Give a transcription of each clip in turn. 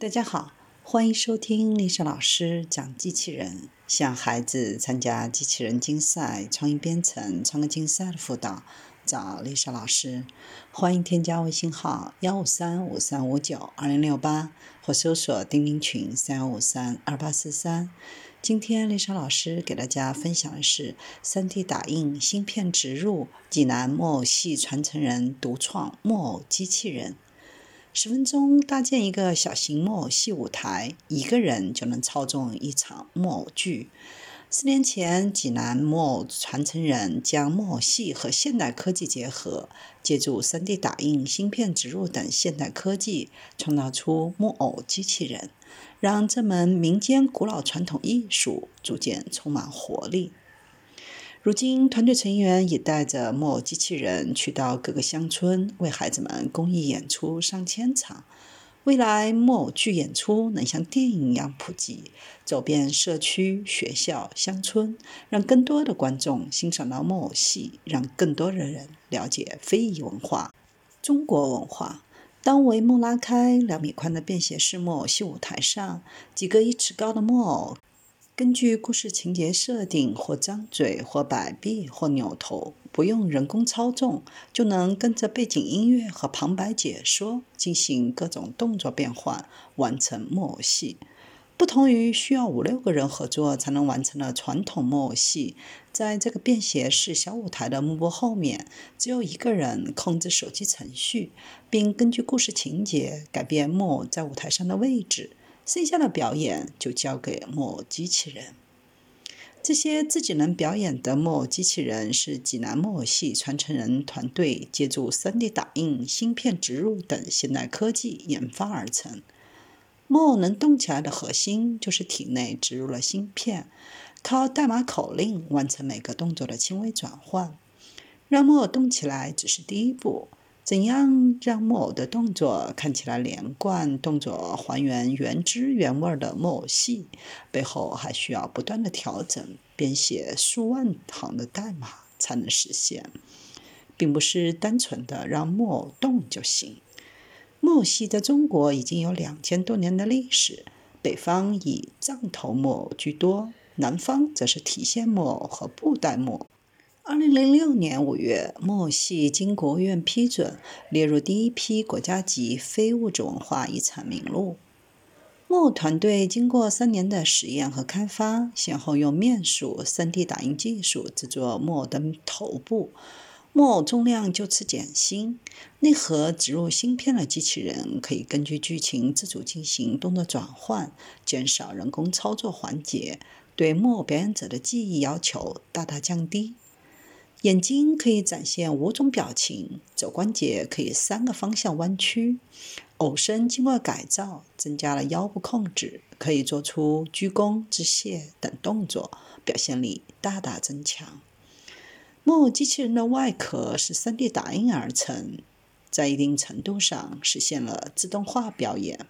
大家好，欢迎收听丽莎老师讲机器人。向孩子参加机器人竞赛、创意编程、创客竞赛的辅导，找丽莎老师。欢迎添加微信号幺五三五三五九二零六八，或搜索钉钉群三幺五三二八四三。今天丽莎老师给大家分享的是三 D 打印芯片植入，济南木偶戏传承人独创木偶机器人。十分钟搭建一个小型木偶戏舞台，一个人就能操纵一场木偶剧。四年前，济南木偶传承人将木偶戏和现代科技结合，借助 3D 打印、芯片植入等现代科技，创造出木偶机器人，让这门民间古老传统艺术逐渐充满活力。如今，团队成员也带着木偶机器人去到各个乡村，为孩子们公益演出上千场。未来，木偶剧演出能像电影一样普及，走遍社区、学校、乡村，让更多的观众欣赏到木偶戏，让更多的人了解非遗文化、中国文化。当帷幕拉开，两米宽的便携式木偶戏舞台上，几个一尺高的木偶。根据故事情节设定，或张嘴，或摆臂，或扭头，不用人工操纵，就能跟着背景音乐和旁白解说进行各种动作变换，完成木偶戏。不同于需要五六个人合作才能完成的传统木偶戏，在这个便携式小舞台的幕布后面，只有一个人控制手机程序，并根据故事情节改变木偶在舞台上的位置。剩下的表演就交给木偶机器人。这些自己能表演的木偶机器人是济南木偶戏传承人团队借助 3D 打印、芯片植入等现代科技研发而成。木偶能动起来的核心就是体内植入了芯片，靠代码口令完成每个动作的轻微转换。让木偶动起来只是第一步。怎样让木偶的动作看起来连贯，动作还原原汁原味的木偶戏？背后还需要不断的调整，编写数万行的代码才能实现，并不是单纯的让木偶动就行。木偶戏在中国已经有两千多年的历史，北方以藏头木偶居多，南方则是提线木偶和布袋木偶。二零零六年五月，木偶戏经国务院批准，列入第一批国家级非物质文化遗产名录。木偶团队经过三年的实验和开发，先后用面塑、3D 打印技术制作木偶的头部，木偶重量就此减轻。内核植入芯片的机器人可以根据剧情自主进行动作转换，减少人工操作环节，对木偶表演者的记忆要求大大降低。眼睛可以展现五种表情，肘关节可以三个方向弯曲，偶身经过改造，增加了腰部控制，可以做出鞠躬、致谢等动作，表现力大大增强。木偶机器人的外壳是 3D 打印而成，在一定程度上实现了自动化表演。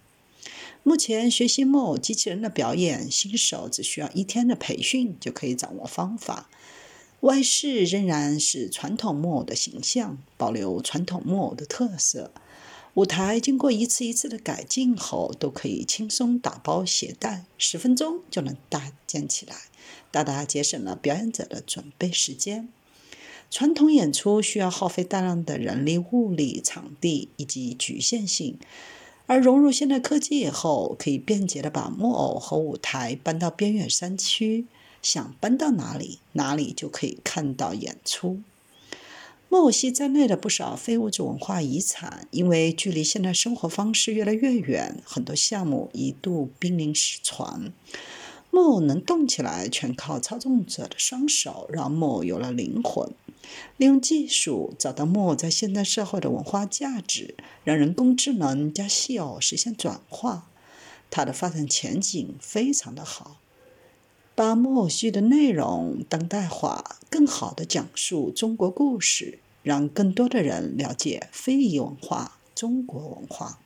目前学习木偶机器人的表演，新手只需要一天的培训就可以掌握方法。外饰仍然是传统木偶的形象，保留传统木偶的特色。舞台经过一次一次的改进后，都可以轻松打包携带，十分钟就能搭建起来，大大节省了表演者的准备时间。传统演出需要耗费大量的人力、物力、场地以及局限性，而融入现代科技以后，可以便捷地把木偶和舞台搬到边远山区。想搬到哪里，哪里就可以看到演出。木偶戏在内的不少非物质文化遗产，因为距离现代生活方式越来越远，很多项目一度濒临失传。木偶能动起来，全靠操纵者的双手，让木偶有了灵魂。利用技术找到木偶在现代社会的文化价值，让人工智能加戏偶实现转化，它的发展前景非常的好。把木偶戏的内容当代化，更好地讲述中国故事，让更多的人了解非遗文化、中国文化。